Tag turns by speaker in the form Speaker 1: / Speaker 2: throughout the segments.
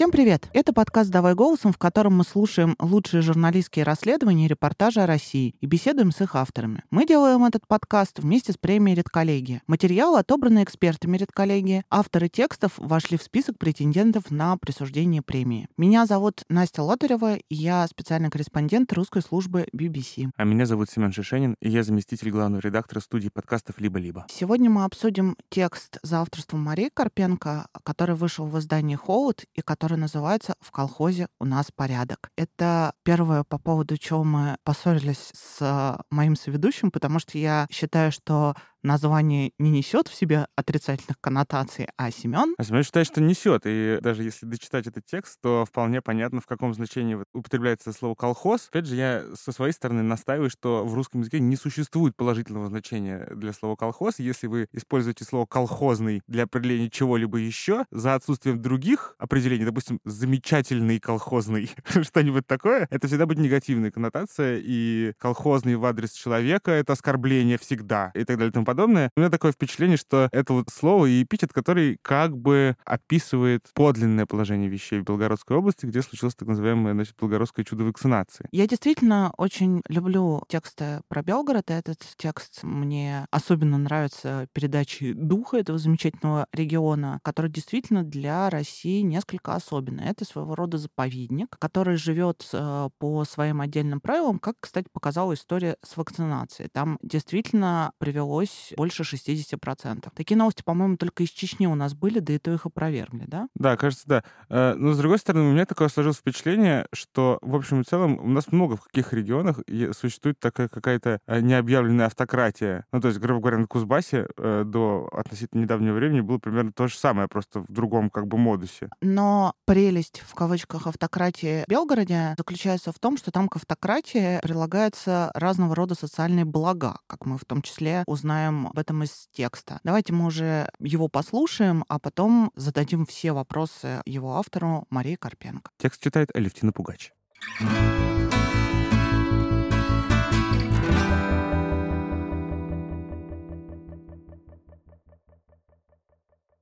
Speaker 1: Всем привет! Это подкаст «Давай голосом», в котором мы слушаем лучшие журналистские расследования и репортажи о России и беседуем с их авторами. Мы делаем этот подкаст вместе с премией «Редколлегия». Материалы отобраны экспертами «Редколлегии». Авторы текстов вошли в список претендентов на присуждение премии. Меня зовут Настя Лотарева, и я специальный корреспондент русской службы BBC.
Speaker 2: А меня зовут Семен Шишенин, и я заместитель главного редактора студии подкастов «Либо-либо».
Speaker 1: Сегодня мы обсудим текст за авторством Марии Карпенко, который вышел в издании «Холод» и который называется «В колхозе у нас порядок». Это первое, по поводу чего мы поссорились с моим соведущим, потому что я считаю, что название не несет в себе отрицательных коннотаций, а Семен...
Speaker 2: А Семен считает, что несет. И даже если дочитать этот текст, то вполне понятно, в каком значении употребляется слово «колхоз». Опять же, я со своей стороны настаиваю, что в русском языке не существует положительного значения для слова «колхоз». Если вы используете слово «колхозный» для определения чего-либо еще, за отсутствием других определений, допустим, «замечательный колхозный», что-нибудь такое, это всегда будет негативная коннотация, и колхозный в адрес человека — это оскорбление всегда, и так далее и тому подобное. У меня такое впечатление, что это вот слово и эпитет, который как бы описывает подлинное положение вещей в Белгородской области, где случилось так называемое, значит, белгородское чудо вакцинации.
Speaker 1: Я действительно очень люблю тексты про Белгород, и этот текст мне особенно нравится передачей духа этого замечательного региона, который действительно для России несколько особенный. Это своего рода заповедник, который живет э, по своим отдельным правилам, как, кстати, показала история с вакцинацией. Там действительно привелось больше 60%. Такие новости, по-моему, только из Чечни у нас были, да и то их опровергли, да?
Speaker 2: Да, кажется, да. Э, но, с другой стороны, у меня такое сложилось впечатление, что, в общем и целом, у нас много в каких регионах существует такая какая-то э, необъявленная автократия. Ну, то есть, грубо говоря, на Кузбассе э, до относительно недавнего времени было примерно то же самое, просто в другом как бы модусе.
Speaker 1: Но прелесть, в кавычках, автократии в Белгороде заключается в том, что там к автократии прилагаются разного рода социальные блага, как мы в том числе узнаем узнаем об этом из текста. Давайте мы уже его послушаем, а потом зададим все вопросы его автору Марии Карпенко.
Speaker 2: Текст читает Алевтина Пугач.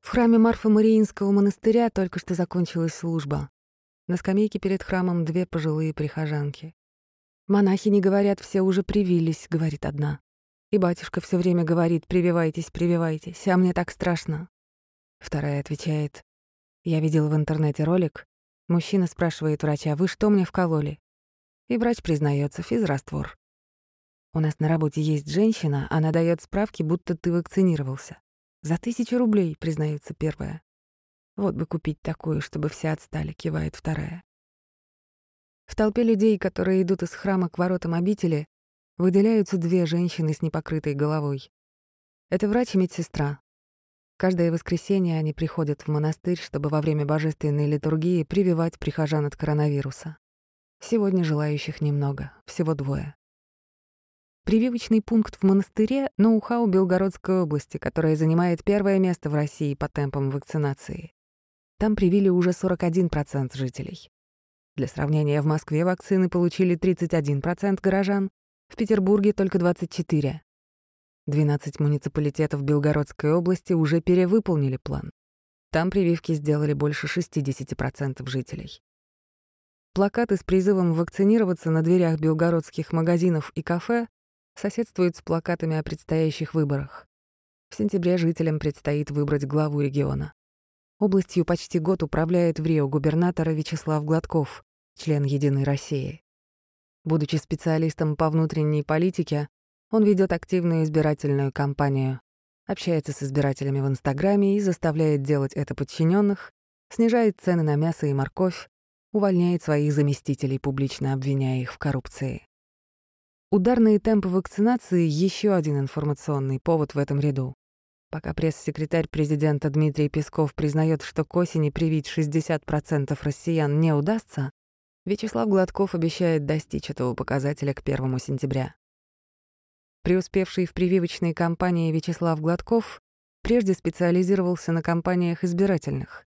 Speaker 3: В храме Марфа-Мариинского монастыря только что закончилась служба. На скамейке перед храмом две пожилые прихожанки. «Монахи не говорят, все уже привились», — говорит одна. И батюшка все время говорит «прививайтесь, прививайтесь», а мне так страшно. Вторая отвечает «Я видел в интернете ролик. Мужчина спрашивает врача, вы что мне вкололи?» И врач признается физраствор. У нас на работе есть женщина, она дает справки, будто ты вакцинировался. За тысячу рублей, признается первая. Вот бы купить такую, чтобы все отстали, кивает вторая. В толпе людей, которые идут из храма к воротам обители, выделяются две женщины с непокрытой головой. Это врач и медсестра. Каждое воскресенье они приходят в монастырь, чтобы во время божественной литургии прививать прихожан от коронавируса. Сегодня желающих немного, всего двое. Прививочный пункт в монастыре — ноу-хау Белгородской области, которая занимает первое место в России по темпам вакцинации. Там привили уже 41% жителей. Для сравнения, в Москве вакцины получили 31% горожан, в Петербурге только 24. 12 муниципалитетов Белгородской области уже перевыполнили план. Там прививки сделали больше 60% жителей. Плакаты с призывом вакцинироваться на дверях белгородских магазинов и кафе соседствуют с плакатами о предстоящих выборах. В сентябре жителям предстоит выбрать главу региона. Областью почти год управляет в Рио губернатора Вячеслав Гладков, член «Единой России». Будучи специалистом по внутренней политике, он ведет активную избирательную кампанию, общается с избирателями в Инстаграме и заставляет делать это подчиненных, снижает цены на мясо и морковь, увольняет своих заместителей, публично обвиняя их в коррупции. Ударные темпы вакцинации — еще один информационный повод в этом ряду. Пока пресс-секретарь президента Дмитрий Песков признает, что к осени привить 60% россиян не удастся, Вячеслав Гладков обещает достичь этого показателя к 1 сентября. Преуспевший в прививочной кампании Вячеслав Гладков прежде специализировался на кампаниях избирательных.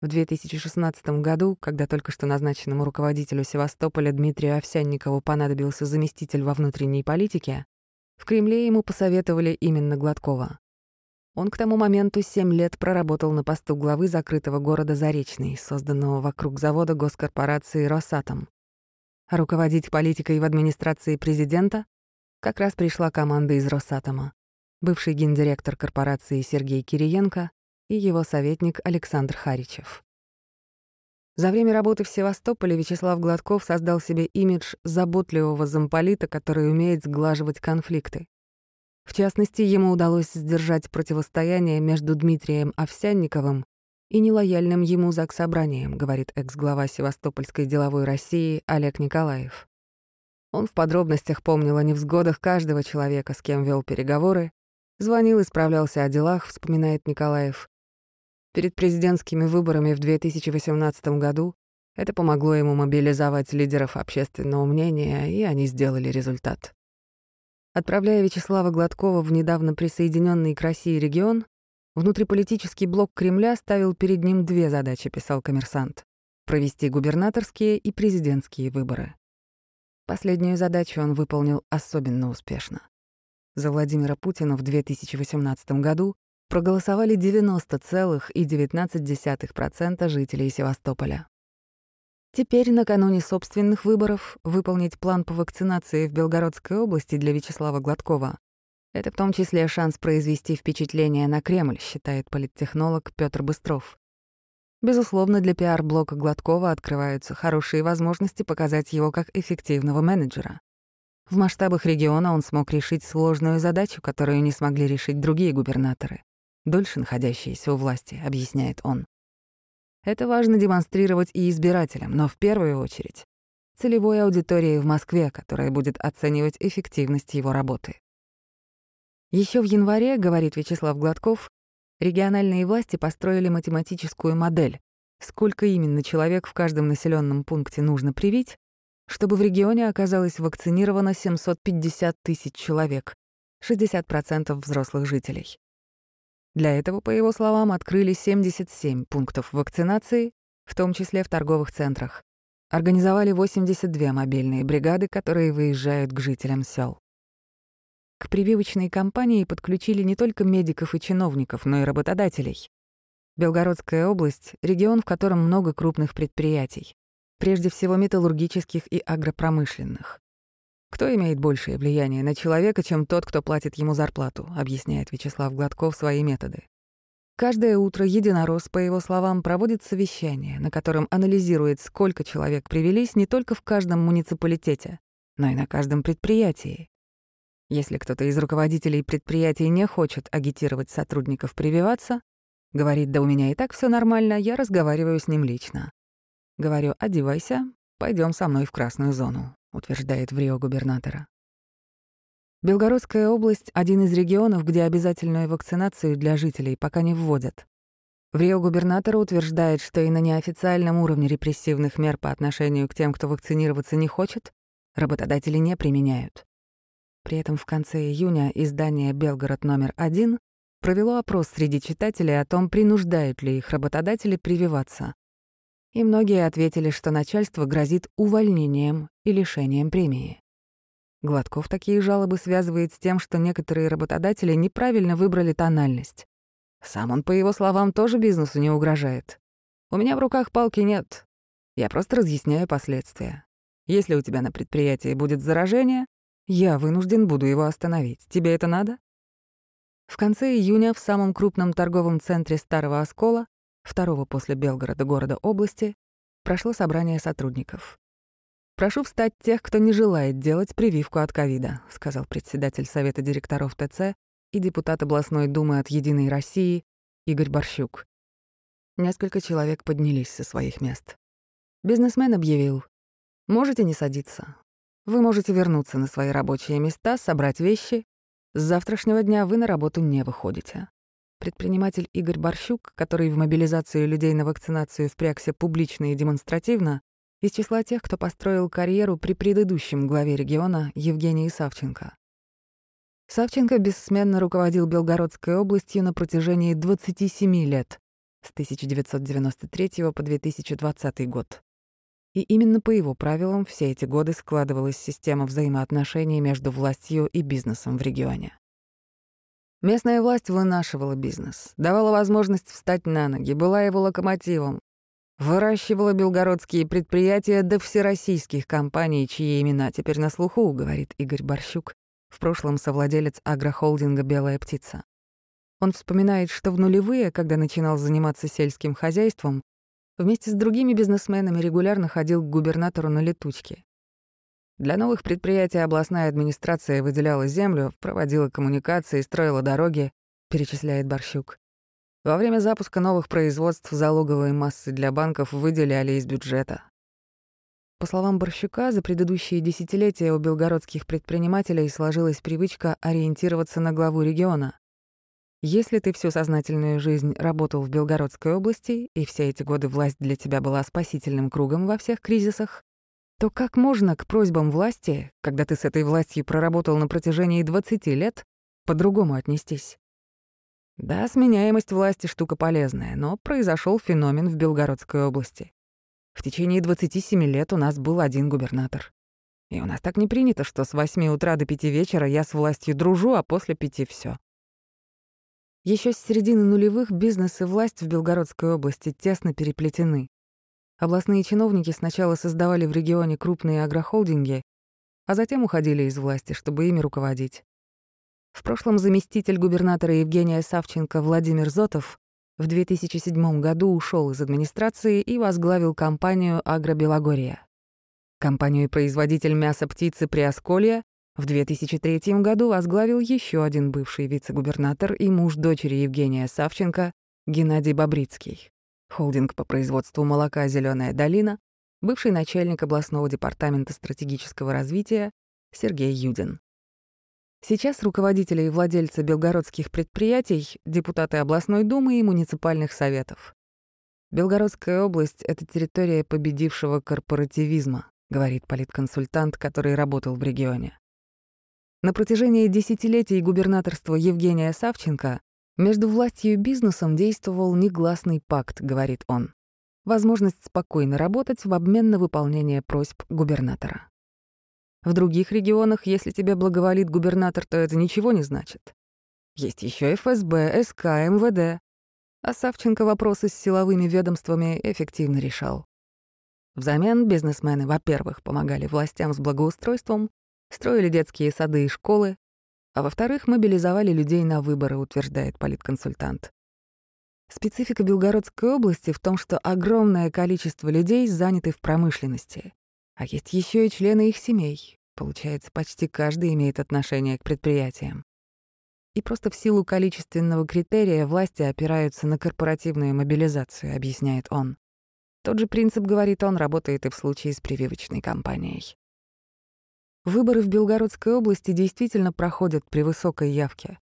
Speaker 3: В 2016 году, когда только что назначенному руководителю Севастополя Дмитрию Овсянникову понадобился заместитель во внутренней политике, в Кремле ему посоветовали именно Гладкова. Он к тому моменту семь лет проработал на посту главы закрытого города Заречный, созданного вокруг завода госкорпорации «Росатом». А руководить политикой в администрации президента как раз пришла команда из «Росатома», бывший гендиректор корпорации Сергей Кириенко и его советник Александр Харичев. За время работы в Севастополе Вячеслав Гладков создал себе имидж заботливого замполита, который умеет сглаживать конфликты. В частности, ему удалось сдержать противостояние между Дмитрием Овсянниковым и нелояльным ему заксобранием, говорит экс-глава Севастопольской деловой России Олег Николаев. Он в подробностях помнил о невзгодах каждого человека, с кем вел переговоры, звонил и справлялся о делах, вспоминает Николаев. Перед президентскими выборами в 2018 году это помогло ему мобилизовать лидеров общественного мнения, и они сделали результат. Отправляя Вячеслава Гладкова в недавно присоединенный к России регион, внутриполитический блок Кремля ставил перед ним две задачи, писал коммерсант — провести губернаторские и президентские выборы. Последнюю задачу он выполнил особенно успешно. За Владимира Путина в 2018 году проголосовали 90,19% жителей Севастополя. Теперь, накануне собственных выборов, выполнить план по вакцинации в Белгородской области для Вячеслава Гладкова — это в том числе шанс произвести впечатление на Кремль, считает политтехнолог Петр Быстров. Безусловно, для пиар-блока Гладкова открываются хорошие возможности показать его как эффективного менеджера. В масштабах региона он смог решить сложную задачу, которую не смогли решить другие губернаторы, дольше находящиеся у власти, объясняет он. Это важно демонстрировать и избирателям, но в первую очередь целевой аудитории в Москве, которая будет оценивать эффективность его работы. Еще в январе, говорит Вячеслав Гладков, региональные власти построили математическую модель, сколько именно человек в каждом населенном пункте нужно привить, чтобы в регионе оказалось вакцинировано 750 тысяч человек, 60% взрослых жителей. Для этого, по его словам, открыли 77 пунктов вакцинации, в том числе в торговых центрах. Организовали 82 мобильные бригады, которые выезжают к жителям сел. К прививочной кампании подключили не только медиков и чиновников, но и работодателей. Белгородская область — регион, в котором много крупных предприятий, прежде всего металлургических и агропромышленных. Кто имеет большее влияние на человека, чем тот, кто платит ему зарплату, объясняет Вячеслав Гладков свои методы. Каждое утро единорос, по его словам, проводит совещание, на котором анализирует, сколько человек привелись не только в каждом муниципалитете, но и на каждом предприятии. Если кто-то из руководителей предприятий не хочет агитировать сотрудников прививаться, говорит, да у меня и так все нормально, я разговариваю с ним лично. Говорю, одевайся, пойдем со мной в красную зону утверждает в Рио губернатора. Белгородская область — один из регионов, где обязательную вакцинацию для жителей пока не вводят. В Рио губернатор утверждает, что и на неофициальном уровне репрессивных мер по отношению к тем, кто вакцинироваться не хочет, работодатели не применяют. При этом в конце июня издание «Белгород номер один» провело опрос среди читателей о том, принуждают ли их работодатели прививаться и многие ответили, что начальство грозит увольнением и лишением премии. Гладков такие жалобы связывает с тем, что некоторые работодатели неправильно выбрали тональность. Сам он, по его словам, тоже бизнесу не угрожает. «У меня в руках палки нет. Я просто разъясняю последствия. Если у тебя на предприятии будет заражение, я вынужден буду его остановить. Тебе это надо?» В конце июня в самом крупном торговом центре Старого Оскола второго после Белгорода города области, прошло собрание сотрудников. «Прошу встать тех, кто не желает делать прививку от ковида», сказал председатель Совета директоров ТЦ и депутат областной думы от «Единой России» Игорь Борщук. Несколько человек поднялись со своих мест. Бизнесмен объявил, «Можете не садиться. Вы можете вернуться на свои рабочие места, собрать вещи. С завтрашнего дня вы на работу не выходите. Предприниматель Игорь Борщук, который в мобилизацию людей на вакцинацию впрягся публично и демонстративно, из числа тех, кто построил карьеру при предыдущем главе региона Евгении Савченко. Савченко бессменно руководил Белгородской областью на протяжении 27 лет, с 1993 по 2020 год. И именно по его правилам все эти годы складывалась система взаимоотношений между властью и бизнесом в регионе. Местная власть вынашивала бизнес, давала возможность встать на ноги, была его локомотивом, выращивала белгородские предприятия до всероссийских компаний, чьи имена теперь на слуху, говорит Игорь Борщук, в прошлом совладелец агрохолдинга «Белая птица». Он вспоминает, что в нулевые, когда начинал заниматься сельским хозяйством, вместе с другими бизнесменами регулярно ходил к губернатору на летучки. Для новых предприятий областная администрация выделяла землю, проводила коммуникации, строила дороги, перечисляет Борщук. Во время запуска новых производств залоговые массы для банков выделяли из бюджета. По словам Борщука, за предыдущие десятилетия у белгородских предпринимателей сложилась привычка ориентироваться на главу региона. Если ты всю сознательную жизнь работал в Белгородской области, и все эти годы власть для тебя была спасительным кругом во всех кризисах, то как можно к просьбам власти, когда ты с этой властью проработал на протяжении 20 лет, по-другому отнестись? Да, сменяемость власти — штука полезная, но произошел феномен в Белгородской области. В течение 27 лет у нас был один губернатор. И у нас так не принято, что с 8 утра до 5 вечера я с властью дружу, а после 5 все. Еще с середины нулевых бизнес и власть в Белгородской области тесно переплетены. Областные чиновники сначала создавали в регионе крупные агрохолдинги, а затем уходили из власти, чтобы ими руководить. В прошлом заместитель губернатора Евгения Савченко Владимир Зотов в 2007 году ушел из администрации и возглавил компанию «Агробелогория». Компанию-производитель мяса птицы Приосколья в 2003 году возглавил еще один бывший вице-губернатор и муж дочери Евгения Савченко Геннадий Бобрицкий холдинг по производству молока «Зеленая долина», бывший начальник областного департамента стратегического развития Сергей Юдин. Сейчас руководители и владельцы белгородских предприятий — депутаты областной думы и муниципальных советов. Белгородская область — это территория победившего корпоративизма, говорит политконсультант, который работал в регионе. На протяжении десятилетий губернаторства Евгения Савченко между властью и бизнесом действовал негласный пакт, говорит он. Возможность спокойно работать в обмен на выполнение просьб губернатора. В других регионах, если тебе благоволит губернатор, то это ничего не значит. Есть еще ФСБ, СК, МВД. А Савченко вопросы с силовыми ведомствами эффективно решал. Взамен бизнесмены, во-первых, помогали властям с благоустройством, строили детские сады и школы, а во-вторых, мобилизовали людей на выборы, утверждает политконсультант. Специфика Белгородской области в том, что огромное количество людей заняты в промышленности, а есть еще и члены их семей. Получается, почти каждый имеет отношение к предприятиям. И просто в силу количественного критерия власти опираются на корпоративную мобилизацию, объясняет он. Тот же принцип, говорит он, работает и в случае с прививочной кампанией. Выборы в Белгородской области действительно проходят при высокой явке.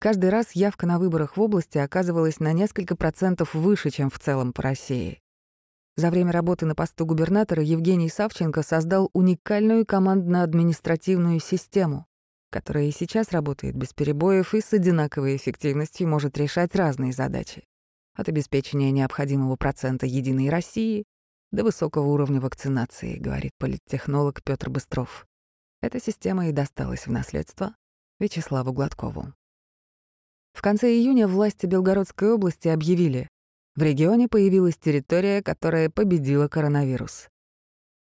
Speaker 3: Каждый раз явка на выборах в области оказывалась на несколько процентов выше, чем в целом по России. За время работы на посту губернатора Евгений Савченко создал уникальную командно-административную систему, которая и сейчас работает без перебоев и с одинаковой эффективностью может решать разные задачи. От обеспечения необходимого процента «Единой России» до высокого уровня вакцинации, говорит политтехнолог Петр Быстров. Эта система и досталась в наследство Вячеславу Гладкову. В конце июня власти Белгородской области объявили, в регионе появилась территория, которая победила коронавирус.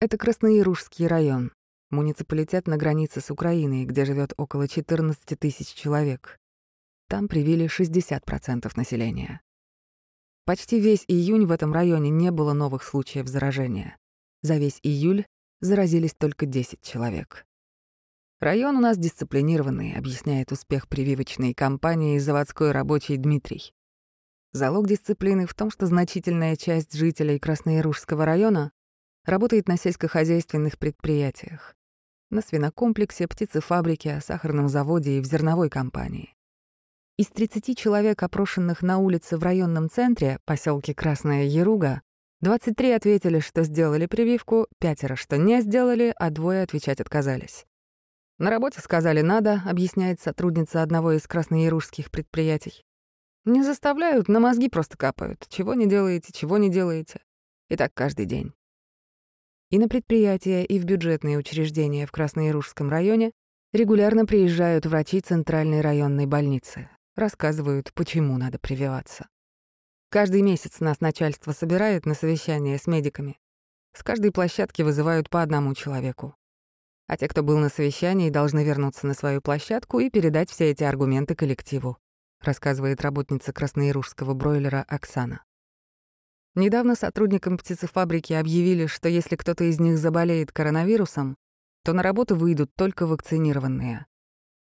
Speaker 3: Это Краснояружский район, муниципалитет на границе с Украиной, где живет около 14 тысяч человек. Там привили 60% населения. Почти весь июнь в этом районе не было новых случаев заражения. За весь июль заразились только 10 человек. Район у нас дисциплинированный, объясняет успех прививочной кампании заводской рабочий Дмитрий. Залог дисциплины в том, что значительная часть жителей Краснояружского района работает на сельскохозяйственных предприятиях. На свинокомплексе, птицефабрике, сахарном заводе и в зерновой компании. Из 30 человек, опрошенных на улице в районном центре, поселке Красная Яруга, 23 ответили, что сделали прививку, пятеро, что не сделали, а двое отвечать отказались. На работе сказали «надо», объясняет сотрудница одного из краснояружских предприятий. Не заставляют, на мозги просто капают. Чего не делаете, чего не делаете. И так каждый день. И на предприятия, и в бюджетные учреждения в Краснояружском районе регулярно приезжают врачи Центральной районной больницы. Рассказывают, почему надо прививаться. Каждый месяц нас начальство собирает на совещание с медиками. С каждой площадки вызывают по одному человеку. А те, кто был на совещании, должны вернуться на свою площадку и передать все эти аргументы коллективу, рассказывает работница краснояружского бройлера Оксана. Недавно сотрудникам птицефабрики объявили, что если кто-то из них заболеет коронавирусом, то на работу выйдут только вакцинированные.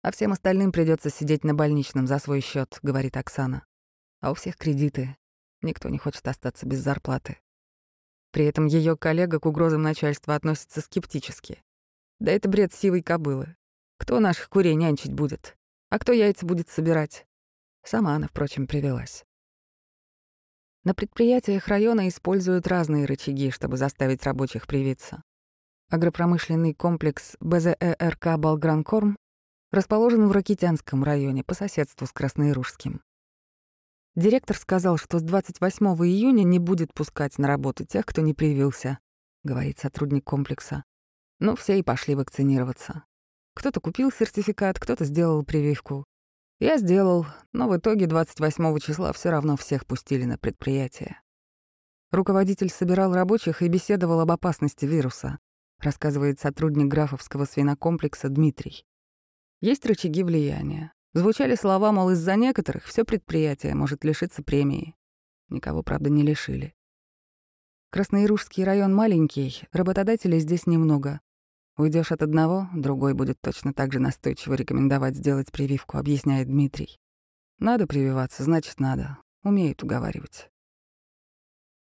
Speaker 3: А всем остальным придется сидеть на больничном за свой счет, говорит Оксана. А у всех кредиты. Никто не хочет остаться без зарплаты. При этом ее коллега к угрозам начальства относится скептически. Да это бред сивой кобылы. Кто наших курей нянчить будет? А кто яйца будет собирать? Сама она, впрочем, привелась. На предприятиях района используют разные рычаги, чтобы заставить рабочих привиться. Агропромышленный комплекс БЗЭРК «Болгранкорм» расположен в Ракитянском районе по соседству с Красноиружским. Директор сказал, что с 28 июня не будет пускать на работу тех, кто не привился, говорит сотрудник комплекса. Ну, все и пошли вакцинироваться. Кто-то купил сертификат, кто-то сделал прививку. Я сделал, но в итоге 28 числа все равно всех пустили на предприятие. Руководитель собирал рабочих и беседовал об опасности вируса, рассказывает сотрудник графовского свинокомплекса Дмитрий. Есть рычаги влияния. Звучали слова, мол, из-за некоторых все предприятие может лишиться премии. Никого, правда, не лишили. Красноиружский район маленький, работодателей здесь немного. Уйдешь от одного, другой будет точно так же настойчиво рекомендовать сделать прививку, объясняет Дмитрий. Надо прививаться, значит, надо. Умеют уговаривать.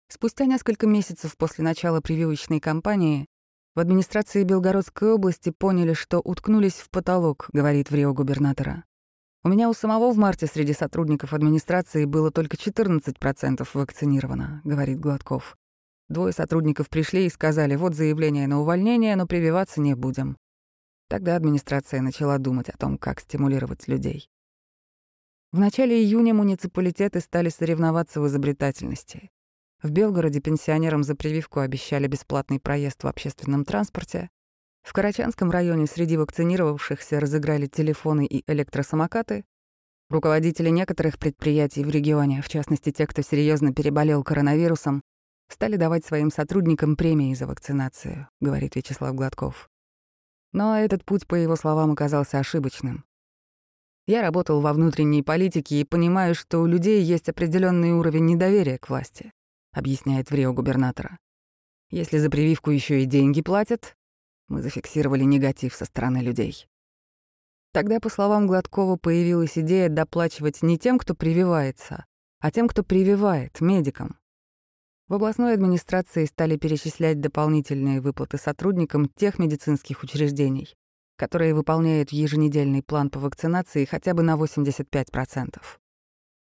Speaker 3: Спустя несколько месяцев после начала прививочной кампании в администрации Белгородской области поняли, что уткнулись в потолок, говорит в Рио губернатора. У меня у самого в марте среди сотрудников администрации было только 14% вакцинировано, говорит Гладков. Двое сотрудников пришли и сказали, вот заявление на увольнение, но прививаться не будем. Тогда администрация начала думать о том, как стимулировать людей. В начале июня муниципалитеты стали соревноваться в изобретательности. В Белгороде пенсионерам за прививку обещали бесплатный проезд в общественном транспорте. В Карачанском районе среди вакцинировавшихся разыграли телефоны и электросамокаты. Руководители некоторых предприятий в регионе, в частности те, кто серьезно переболел коронавирусом, стали давать своим сотрудникам премии за вакцинацию, говорит Вячеслав Гладков. Но этот путь, по его словам, оказался ошибочным. Я работал во внутренней политике и понимаю, что у людей есть определенный уровень недоверия к власти, объясняет в Рио губернатора. Если за прививку еще и деньги платят, мы зафиксировали негатив со стороны людей. Тогда, по словам Гладкова, появилась идея доплачивать не тем, кто прививается, а тем, кто прививает, медикам. В областной администрации стали перечислять дополнительные выплаты сотрудникам тех медицинских учреждений, которые выполняют еженедельный план по вакцинации хотя бы на 85%.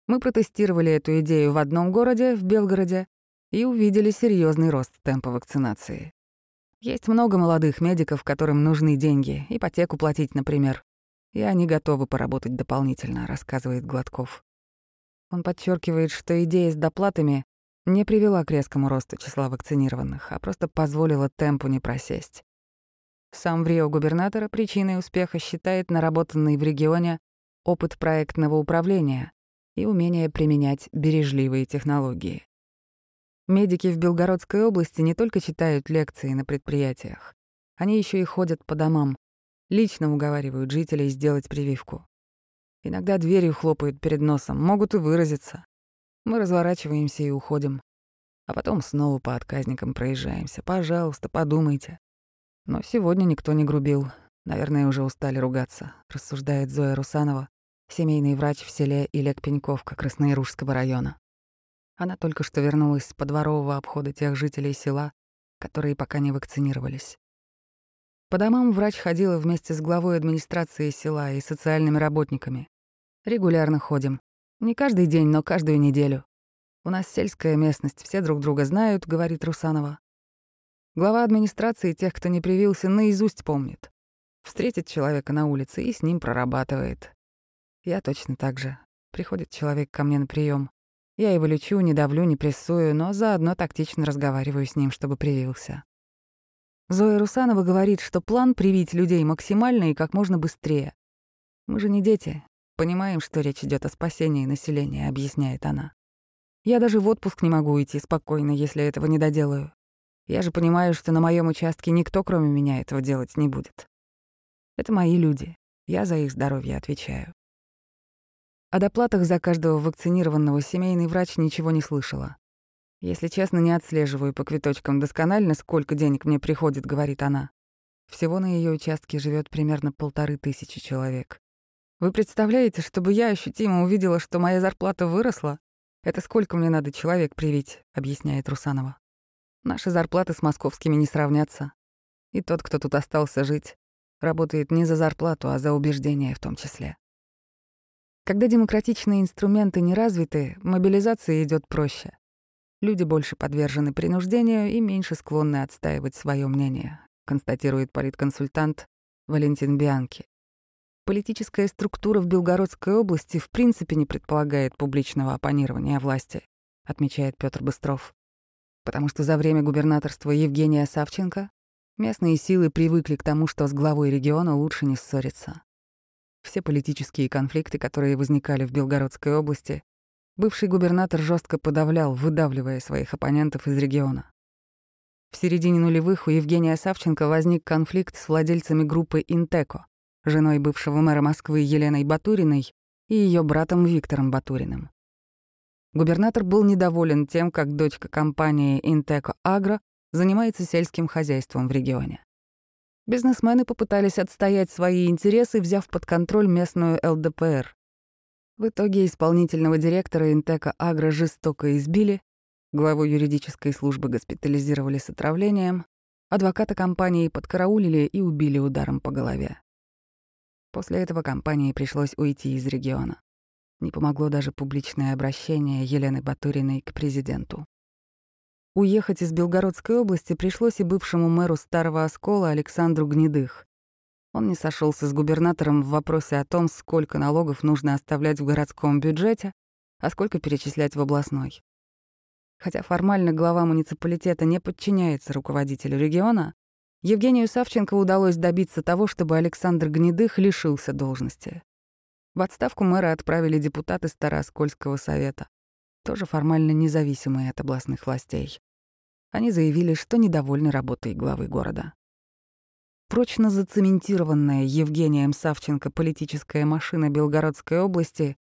Speaker 3: Мы протестировали эту идею в одном городе, в Белгороде, и увидели серьезный рост темпа вакцинации. Есть много молодых медиков, которым нужны деньги, ипотеку платить, например, и они готовы поработать дополнительно, рассказывает Гладков. Он подчеркивает, что идея с доплатами не привела к резкому росту числа вакцинированных, а просто позволила темпу не просесть. Сам в Рио губернатора причиной успеха считает наработанный в регионе опыт проектного управления и умение применять бережливые технологии. Медики в Белгородской области не только читают лекции на предприятиях, они еще и ходят по домам, лично уговаривают жителей сделать прививку. Иногда дверью хлопают перед носом, могут и выразиться. Мы разворачиваемся и уходим. А потом снова по отказникам проезжаемся. Пожалуйста, подумайте. Но сегодня никто не грубил. Наверное, уже устали ругаться, рассуждает Зоя Русанова, семейный врач в селе Илек Пеньковка Краснояружского района. Она только что вернулась с подворового обхода тех жителей села, которые пока не вакцинировались. По домам врач ходила вместе с главой администрации села и социальными работниками. Регулярно ходим. Не каждый день, но каждую неделю. У нас сельская местность, все друг друга знают, говорит Русанова. Глава администрации тех, кто не привился, наизусть помнит. Встретит человека на улице и с ним прорабатывает. Я точно так же. Приходит человек ко мне на прием. Я его лечу, не давлю, не прессую, но заодно тактично разговариваю с ним, чтобы привился. Зоя Русанова говорит, что план привить людей максимально и как можно быстрее. Мы же не дети, Понимаем, что речь идет о спасении населения, объясняет она. Я даже в отпуск не могу уйти спокойно, если этого не доделаю. Я же понимаю, что на моем участке никто, кроме меня, этого делать не будет. Это мои люди. Я за их здоровье отвечаю. О доплатах за каждого вакцинированного семейный врач ничего не слышала. Если честно, не отслеживаю по квиточкам досконально, сколько денег мне приходит, говорит она. Всего на ее участке живет примерно полторы тысячи человек. Вы представляете, чтобы я ощутимо увидела, что моя зарплата выросла? Это сколько мне надо человек привить, объясняет Русанова. Наши зарплаты с московскими не сравнятся. И тот, кто тут остался жить, работает не за зарплату, а за убеждения в том числе. Когда демократичные инструменты не развиты, мобилизация идет проще. Люди больше подвержены принуждению и меньше склонны отстаивать свое мнение, констатирует политконсультант Валентин Бианки. Политическая структура в Белгородской области в принципе не предполагает публичного оппонирования власти, отмечает Петр Быстров. Потому что за время губернаторства Евгения Савченко местные силы привыкли к тому, что с главой региона лучше не ссориться. Все политические конфликты, которые возникали в Белгородской области, Бывший губернатор жестко подавлял, выдавливая своих оппонентов из региона. В середине нулевых у Евгения Савченко возник конфликт с владельцами группы «Интеко», женой бывшего мэра Москвы Еленой Батуриной и ее братом Виктором Батуриным. Губернатор был недоволен тем, как дочка компании «Интеко Агро» занимается сельским хозяйством в регионе. Бизнесмены попытались отстоять свои интересы, взяв под контроль местную ЛДПР. В итоге исполнительного директора Интека Агро жестоко избили, главу юридической службы госпитализировали с отравлением, адвоката компании подкараулили и убили ударом по голове. После этого компании пришлось уйти из региона. Не помогло даже публичное обращение Елены Батуриной к президенту. Уехать из Белгородской области пришлось и бывшему мэру Старого Оскола Александру Гнедых. Он не сошелся с губернатором в вопросе о том, сколько налогов нужно оставлять в городском бюджете, а сколько перечислять в областной. Хотя формально глава муниципалитета не подчиняется руководителю региона, Евгению Савченко удалось добиться того, чтобы Александр Гнедых лишился должности. В отставку мэра отправили депутаты Старооскольского совета, тоже формально независимые от областных властей. Они заявили, что недовольны работой главы города. Прочно зацементированная Евгением Савченко политическая машина Белгородской области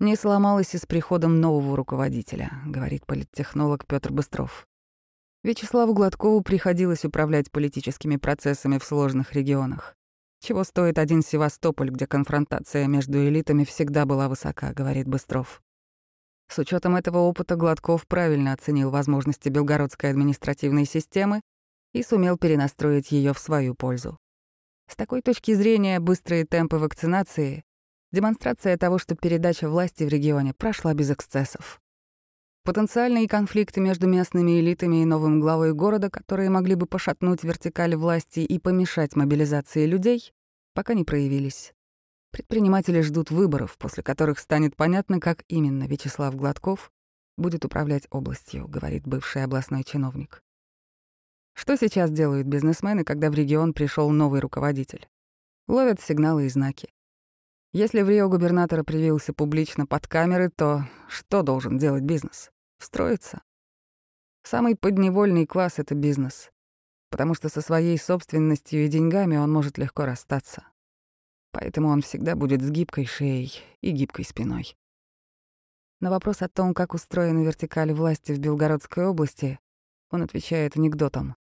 Speaker 3: не сломалась и с приходом нового руководителя, говорит политтехнолог Петр Быстров. Вячеславу Гладкову приходилось управлять политическими процессами в сложных регионах. Чего стоит один Севастополь, где конфронтация между элитами всегда была высока, говорит Быстров. С учетом этого опыта Гладков правильно оценил возможности белгородской административной системы и сумел перенастроить ее в свою пользу. С такой точки зрения быстрые темпы вакцинации — демонстрация того, что передача власти в регионе прошла без эксцессов. Потенциальные конфликты между местными элитами и новым главой города, которые могли бы пошатнуть вертикаль власти и помешать мобилизации людей, пока не проявились. Предприниматели ждут выборов, после которых станет понятно, как именно Вячеслав Гладков будет управлять областью, говорит бывший областной чиновник. Что сейчас делают бизнесмены, когда в регион пришел новый руководитель? Ловят сигналы и знаки. Если в Рио губернатора привился публично под камеры, то что должен делать бизнес? Встроиться. Самый подневольный класс — это бизнес, потому что со своей собственностью и деньгами он может легко расстаться. Поэтому он всегда будет с гибкой шеей и гибкой спиной. На вопрос о том, как устроена вертикаль власти в Белгородской области, он отвечает анекдотом.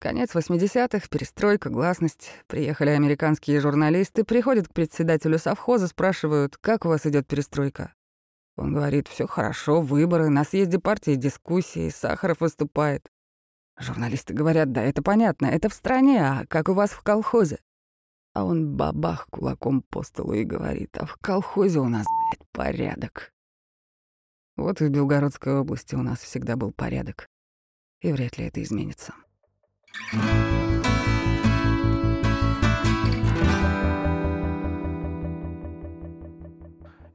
Speaker 3: Конец 80-х, перестройка, гласность. Приехали американские журналисты, приходят к председателю совхоза, спрашивают, как у вас идет перестройка. Он говорит, все хорошо, выборы, на съезде партии дискуссии, Сахаров выступает. Журналисты говорят, да, это понятно, это в стране, а как у вас в колхозе? А он бабах кулаком по столу и говорит, а в колхозе у нас, блядь, порядок. Вот и в Белгородской области у нас всегда был порядок. И вряд ли это изменится.
Speaker 2: Música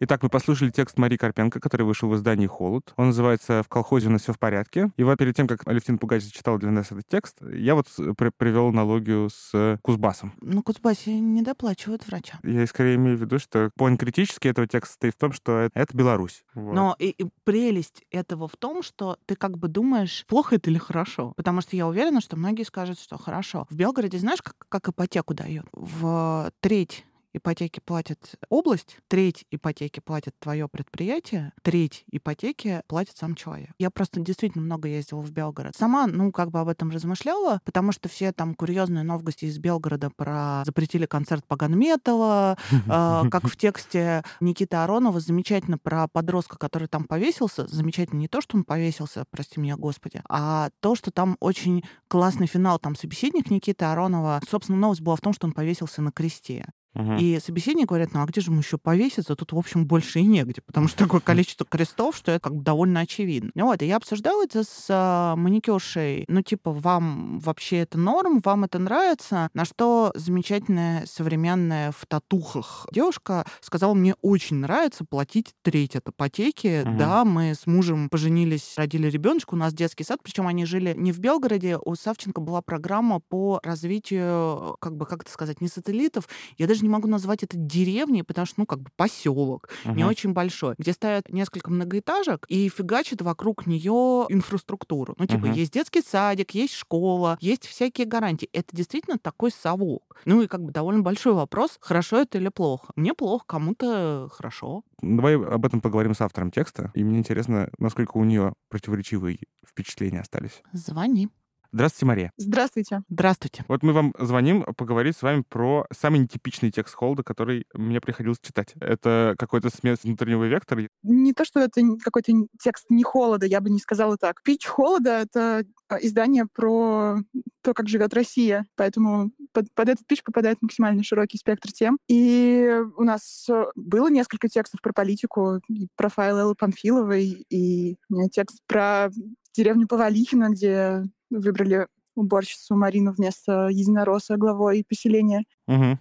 Speaker 2: Итак, мы послушали текст Марии Карпенко, который вышел в издании «Холод». Он называется «В колхозе у нас все в порядке». И вот перед тем, как Алевтина Пугач зачитал для нас этот текст, я вот при привел аналогию с Кузбассом.
Speaker 1: Ну, Кузбассе не доплачивают врачам.
Speaker 2: Я скорее имею в виду, что point критический этого текста стоит в том, что это, это Беларусь.
Speaker 1: Вот. Но и, и прелесть этого в том, что ты как бы думаешь, плохо это или хорошо. Потому что я уверена, что многие скажут, что хорошо. В Белгороде знаешь, как, как ипотеку дают? В треть ипотеки платит область, треть ипотеки платит твое предприятие, треть ипотеки платит сам человек. Я просто действительно много ездила в Белгород. Сама, ну, как бы об этом размышляла, потому что все там курьезные новости из Белгорода про запретили концерт Паганметова, а, как в тексте Никиты Аронова замечательно про подростка, который там повесился. Замечательно не то, что он повесился, прости меня, Господи, а то, что там очень классный финал. Там собеседник Никиты Аронова, собственно, новость была в том, что он повесился на кресте. Угу. И собеседник говорит, ну а где же ему еще повеситься? Тут, в общем, больше и негде, потому что такое количество крестов, что это как бы довольно очевидно. Ну вот, и я обсуждала это с а, маникюршей. Ну, типа, вам вообще это норм, вам это нравится? На что замечательная современная в татухах девушка сказала, мне очень нравится платить треть от ипотеки. Угу. Да, мы с мужем поженились, родили ребеночка, у нас детский сад, причем они жили не в Белгороде, у Савченко была программа по развитию, как бы, как это сказать, не сателлитов, я даже не могу назвать это деревней, потому что, ну, как бы поселок, uh-huh. не очень большой, где ставят несколько многоэтажек и фигачат вокруг нее инфраструктуру. Ну, типа, uh-huh. есть детский садик, есть школа, есть всякие гарантии. Это действительно такой совок. Ну, и как бы довольно большой вопрос, хорошо это или плохо. Мне плохо, кому-то хорошо.
Speaker 2: Давай об этом поговорим с автором текста. И мне интересно, насколько у нее противоречивые впечатления остались.
Speaker 1: Звони.
Speaker 2: Здравствуйте, Мария.
Speaker 4: Здравствуйте.
Speaker 1: Здравствуйте.
Speaker 2: Вот мы вам звоним поговорить с вами про самый нетипичный текст Холда, который мне приходилось читать. Это какой-то смесь внутреннего вектора?
Speaker 4: Не то, что это какой-то текст не холода, я бы не сказала так. Пич холода — это а, издание про то, как живет Россия. Поэтому под, под этот пич попадает максимально широкий спектр тем. И у нас э, было несколько текстов про политику, про файл Эллы Памфиловой, и у меня текст про деревню Повалихина, где выбрали уборщицу Марину вместо единоросса главой поселения.
Speaker 2: Угу.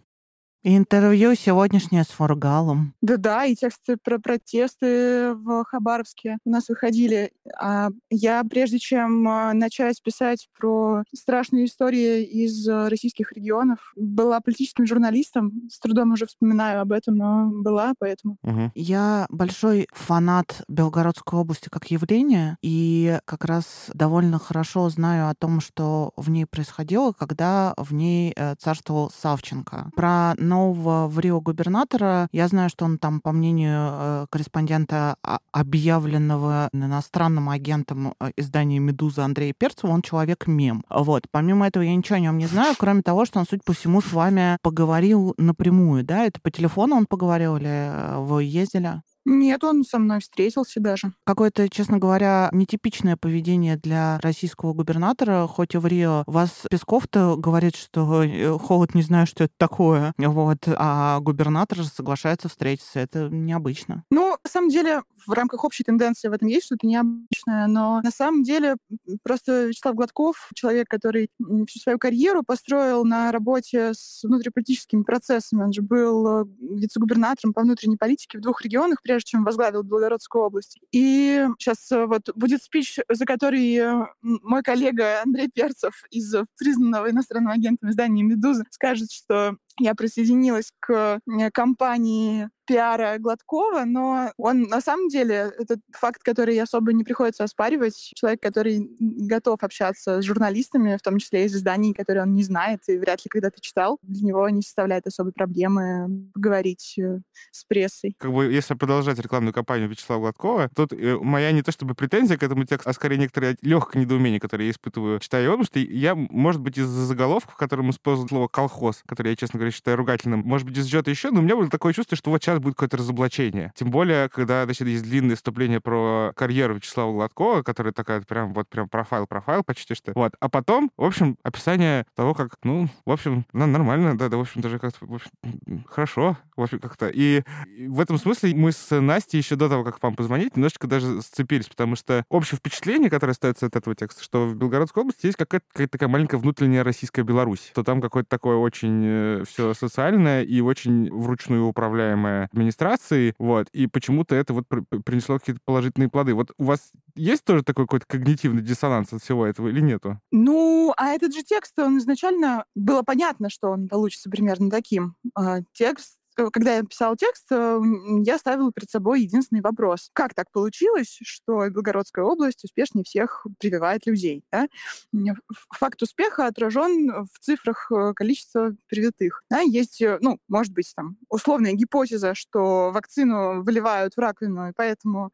Speaker 1: Интервью сегодняшнее с Фургалом.
Speaker 4: Да-да, и тексты про протесты в Хабаровске у нас выходили. А я, прежде чем а, начать писать про страшные истории из российских регионов, была политическим журналистом. С трудом уже вспоминаю об этом, но была, поэтому.
Speaker 2: Угу.
Speaker 1: Я большой фанат Белгородской области как явления, и как раз довольно хорошо знаю о том, что в ней происходило, когда в ней э, царствовал Савченко. Про нового в Рио губернатора. Я знаю, что он там, по мнению э, корреспондента, объявленного иностранным агентом э, издания «Медуза» Андрея Перцева, он человек-мем. Вот. Помимо этого, я ничего о нем не знаю, кроме того, что он, судя по всему, с вами поговорил напрямую, да? Это по телефону он поговорил или э, вы ездили?
Speaker 4: Нет, он со мной встретился даже.
Speaker 1: Какое-то, честно говоря, нетипичное поведение для российского губернатора, хоть и в Рио. Вас Песков-то говорит, что э, холод не знаю, что это такое, вот, а губернатор же соглашается встретиться. Это необычно.
Speaker 4: Ну, на самом деле, в рамках общей тенденции в этом есть что-то необычное, но на самом деле просто Вячеслав Гладков, человек, который всю свою карьеру построил на работе с внутриполитическими процессами. Он же был э, вице-губернатором по внутренней политике в двух регионах, прежде чем возглавил Белгородскую область. И сейчас э, вот будет спич, за который э, мой коллега Андрей Перцев из признанного иностранным агентом издания «Медуза» скажет, что я присоединилась к компании пиара Гладкова, но он на самом деле, это факт, который особо не приходится оспаривать. Человек, который готов общаться с журналистами, в том числе из изданий, которые он не знает и вряд ли когда-то читал, для него не составляет особой проблемы говорить э, с прессой.
Speaker 2: Как бы, если продолжать рекламную кампанию Вячеслава Гладкова, тут э, моя не то чтобы претензия к этому тексту, а скорее некоторое легкое недоумение, которое я испытываю, читая его, потому что я, может быть, из-за заголовка, в котором использовал слово «колхоз», которое я, честно говоря, считаю ругательным, может быть, из чего-то еще, но у меня было такое чувство, что вот сейчас будет какое-то разоблачение. Тем более, когда, значит, есть длинное вступление про карьеру Вячеслава Гладкова, которая такая прям вот прям профайл-профайл почти что. Вот. А потом, в общем, описание того, как, ну, в общем, ну, нормально, да, да, в общем, даже как-то, в общем, хорошо, в общем, как-то. И в этом смысле мы с Настей еще до того, как вам позвонить, немножечко даже сцепились, потому что общее впечатление, которое остается от этого текста, что в Белгородской области есть какая-то, какая-то такая маленькая внутренняя российская Беларусь, то там какое-то такое очень э, все социальное и очень вручную управляемое администрации, вот, и почему-то это вот принесло какие-то положительные плоды. Вот у вас есть тоже такой какой-то когнитивный диссонанс от всего этого или нету?
Speaker 4: Ну, а этот же текст, он изначально было понятно, что он получится примерно таким. А, текст когда я писала текст, э, я ставила перед собой единственный вопрос. Как так получилось, что Белгородская область успешнее всех прививает людей? Да? Факт успеха отражен в цифрах э, количества привитых. Да? Есть, ну, может быть, там, условная гипотеза, что вакцину выливают в раковину, и поэтому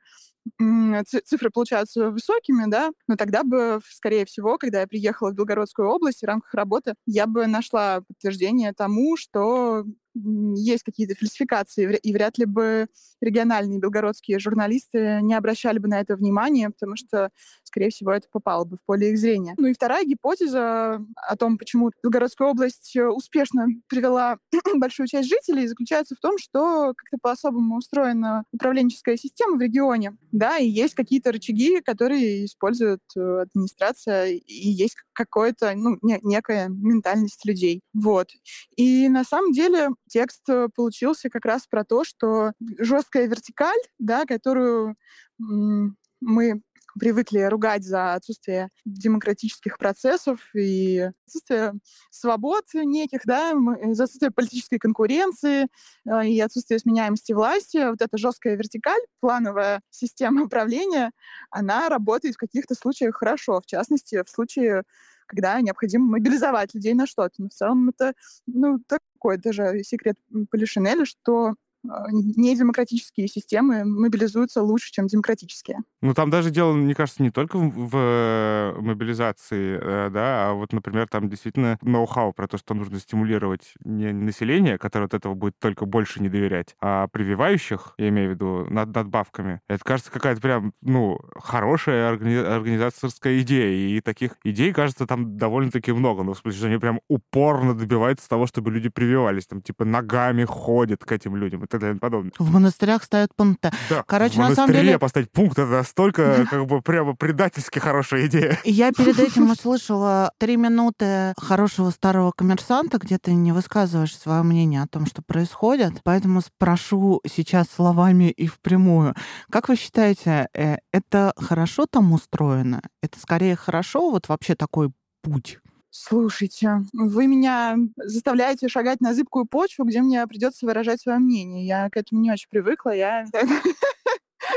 Speaker 4: цифры получаются высокими, да, но тогда бы, скорее всего, когда я приехала в Белгородскую область в рамках работы, я бы нашла подтверждение тому, что есть какие-то фальсификации, и вряд ли бы региональные белгородские журналисты не обращали бы на это внимание, потому что, скорее всего, это попало бы в поле их зрения. Ну и вторая гипотеза о том, почему Белгородская область э, успешно привела большую часть жителей, заключается в том, что как-то по-особому устроена управленческая система в регионе, да, и есть какие-то рычаги, которые использует э, администрация, и есть какое-то, ну, не, некая ментальность людей. Вот. И на самом деле текст э, получился как раз про то, что жесткая вертикаль, да, которую мы привыкли ругать за отсутствие демократических процессов и отсутствие свобод неких, да, за отсутствие политической конкуренции э, и отсутствие сменяемости власти. Вот эта жесткая вертикаль, плановая система управления, она работает в каких-то случаях хорошо. В частности, в случае когда необходимо мобилизовать людей на что-то. Но в целом это ну, такой даже секрет Полишинеля, что недемократические системы мобилизуются лучше, чем демократические.
Speaker 2: Ну, там даже дело, мне кажется, не только в, э, мобилизации, э, да, а вот, например, там действительно ноу-хау про то, что нужно стимулировать не население, которое от этого будет только больше не доверять, а прививающих, я имею в виду, над надбавками. Это, кажется, какая-то прям, ну, хорошая органи- организаторская идея, и таких идей, кажется, там довольно-таки много. Ну, в смысле, что они прям упорно добиваются того, чтобы люди прививались, там, типа, ногами ходят к этим людям далее подобное.
Speaker 1: В монастырях ставят пункты.
Speaker 2: Да, Короче, в на самом деле... поставить пункт — это настолько как бы прямо предательски хорошая идея.
Speaker 1: Я перед этим услышала три минуты хорошего старого коммерсанта, где ты не высказываешь свое мнение о том, что происходит, поэтому спрошу сейчас словами и впрямую. Как вы считаете, э, это хорошо там устроено? Это скорее хорошо, вот вообще такой путь?
Speaker 4: Слушайте, вы меня заставляете шагать на зыбкую почву, где мне придется выражать свое мнение. Я к этому не очень привыкла. Я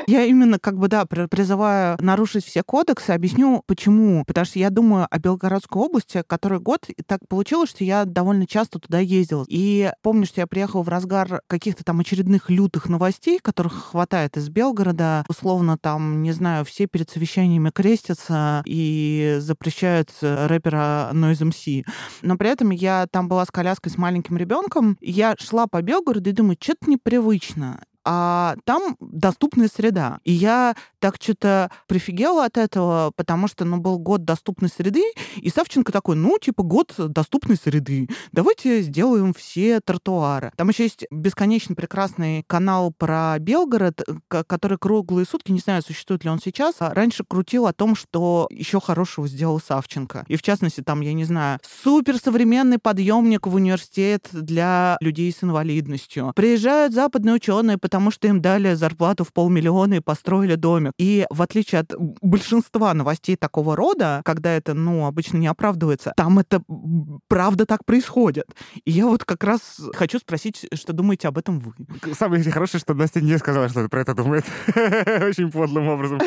Speaker 1: Я именно как бы, да, призываю нарушить все кодексы. Объясню, почему. Потому что я думаю о Белгородской области, который год и так получилось, что я довольно часто туда ездила. И помню, что я приехала в разгар каких-то там очередных лютых новостей, которых хватает из Белгорода. Условно там, не знаю, все перед совещаниями крестятся и запрещают рэпера Noise MC. Но при этом я там была с коляской с маленьким ребенком. Я шла по Белгороду и думаю, что-то непривычно а там доступная среда. И я так что-то прифигела от этого, потому что, ну, был год доступной среды, и Савченко такой, ну, типа, год доступной среды, давайте сделаем все тротуары. Там еще есть бесконечно прекрасный канал про Белгород, который круглые сутки, не знаю, существует ли он сейчас, а раньше крутил о том, что еще хорошего сделал Савченко. И в частности, там, я не знаю, суперсовременный подъемник в университет для людей с инвалидностью. Приезжают западные ученые, потому что им дали зарплату в полмиллиона и построили домик. И в отличие от большинства новостей такого рода, когда это, ну, обычно не оправдывается, там это правда так происходит. И я вот как раз хочу спросить, что думаете об этом вы?
Speaker 2: Самое хорошее, что Настя не сказала, что про это думает. Очень подлым образом.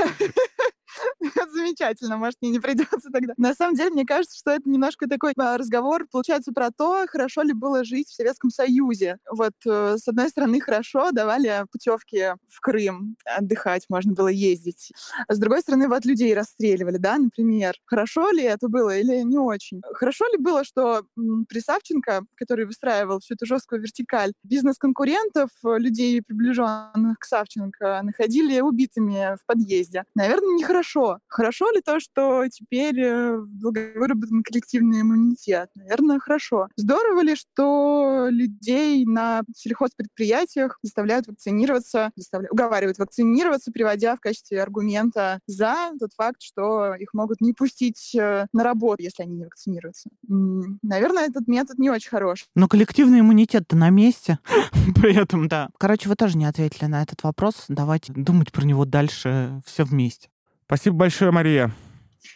Speaker 4: замечательно, может, мне не придется тогда. На самом деле, мне кажется, что это немножко такой а, разговор, получается, про то, хорошо ли было жить в Советском Союзе. Вот, э, с одной стороны, хорошо, давали путевки в Крым, отдыхать можно было ездить. А с другой стороны, вот людей расстреливали, да, например. Хорошо ли это было или не очень? Хорошо ли было, что при Савченко, который выстраивал всю эту жесткую вертикаль, бизнес-конкурентов, людей, приближенных к Савченко, находили убитыми в подъезде? Наверное, нехорошо. Хорошо ли то, что теперь э, выработан коллективный иммунитет? Наверное, хорошо. Здорово ли, что людей на сельхозпредприятиях заставляют вакцинироваться, заставляют, уговаривают вакцинироваться, приводя в качестве аргумента за тот факт, что их могут не пустить э, на работу, если они не вакцинируются. Наверное, этот метод не очень хорош.
Speaker 1: Но коллективный иммунитет-то на месте. При этом, да. Короче, вы тоже не ответили на этот вопрос. Давайте думать про него дальше все вместе.
Speaker 2: Спасибо большое, Мария.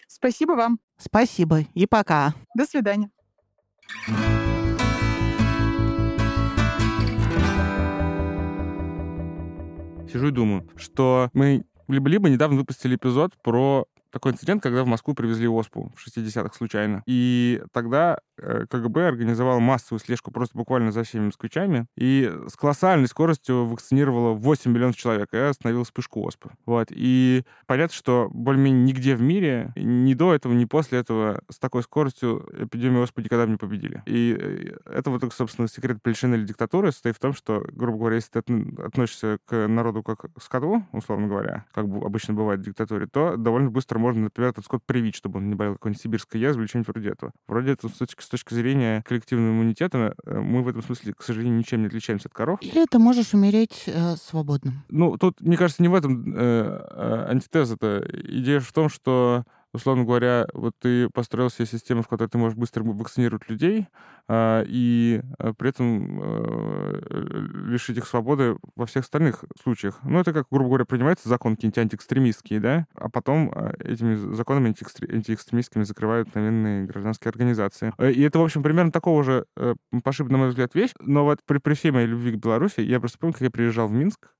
Speaker 4: Спасибо вам.
Speaker 1: Спасибо и пока.
Speaker 4: До свидания.
Speaker 2: Сижу и думаю, что мы либо-либо недавно выпустили эпизод про такой инцидент, когда в Москву привезли ОСПУ в 60-х случайно. И тогда э, КГБ организовал массовую слежку просто буквально за всеми москвичами и с колоссальной скоростью вакцинировала 8 миллионов человек и остановила вспышку ОСПы. Вот. И понятно, что более-менее нигде в мире, ни до этого, ни после этого с такой скоростью эпидемию ОСПы никогда не победили. И э, это вот, собственно, секрет Пельшины или диктатуры состоит в том, что, грубо говоря, если ты относишься к народу как к скоту, условно говоря, как обычно бывает в диктатуре, то довольно быстро можно, например, этот скот привить, чтобы он не болел какой-нибудь сибирской язвой или что-нибудь вроде этого. Вроде это с точки, с точки зрения коллективного иммунитета э, мы в этом смысле, к сожалению, ничем не отличаемся от коров.
Speaker 1: Или ты можешь умереть э, свободным.
Speaker 2: Ну, тут, мне кажется, не в этом э, э антитеза-то. Идея в том, что условно говоря, вот ты построил себе систему, в которой ты можешь быстро вакцинировать людей, а, и а, при этом а, лишить их свободы во всех остальных случаях. Ну, это как, грубо говоря, принимается закон какие-нибудь антиэкстремистские, да, а потом этими законами антиэкстремистскими закрывают наверное, гражданские организации. Э, и это, в общем, примерно такого же э, пошиб, на мой взгляд, вещь. Но вот при, при всей моей любви к Беларуси, я просто помню, как я приезжал в Минск,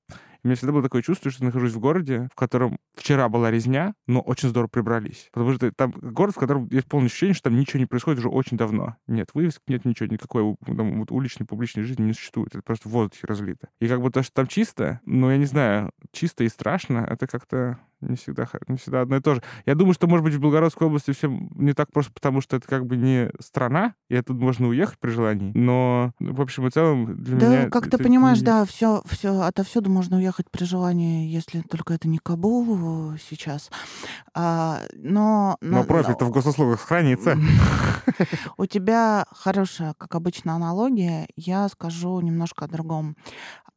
Speaker 2: у меня всегда было такое чувство, что я нахожусь в городе, в котором вчера была резня, но очень здорово прибрались. Потому что там город, в котором есть полное ощущение, что там ничего не происходит уже очень давно. Нет вывесок, нет ничего, никакой там, вот, уличной, публичной жизни не существует. Это просто в воздухе разлито. И как бы то, что там чисто, ну, я не знаю, чисто и страшно, это как-то не всегда, не всегда одно и то же. Я думаю, что, может быть, в Белгородской области все не так просто, потому что это как бы не страна, и оттуда можно уехать при желании. Но, в общем и целом, для
Speaker 1: да,
Speaker 2: меня...
Speaker 1: Да, как ты понимаешь, не... да, все, все, отовсюду можно уехать при желании, если только это не Кабул сейчас. А, но,
Speaker 2: но, но профиль-то в госуслугах хранится.
Speaker 1: У тебя хорошая, как обычно, аналогия. Я скажу немножко о другом.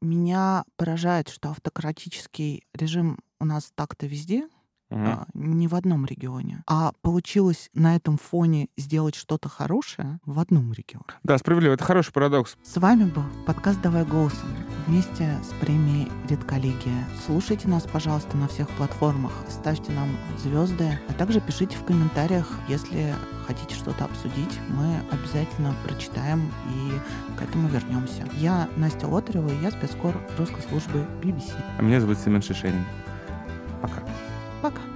Speaker 1: Меня поражает, что автократический режим у нас так-то везде, угу. а, не в одном регионе. А получилось на этом фоне сделать что-то хорошее в одном регионе.
Speaker 2: Да, справедливо. Это хороший парадокс.
Speaker 1: С вами был подкаст «Давай голосом» вместе с премией «Редколлегия». Слушайте нас, пожалуйста, на всех платформах. Ставьте нам звезды, а также пишите в комментариях, если хотите что-то обсудить, мы обязательно прочитаем и к этому вернемся. Я Настя Лотарева, и я спецкор русской службы BBC.
Speaker 2: А меня зовут Семен Пока. Пока.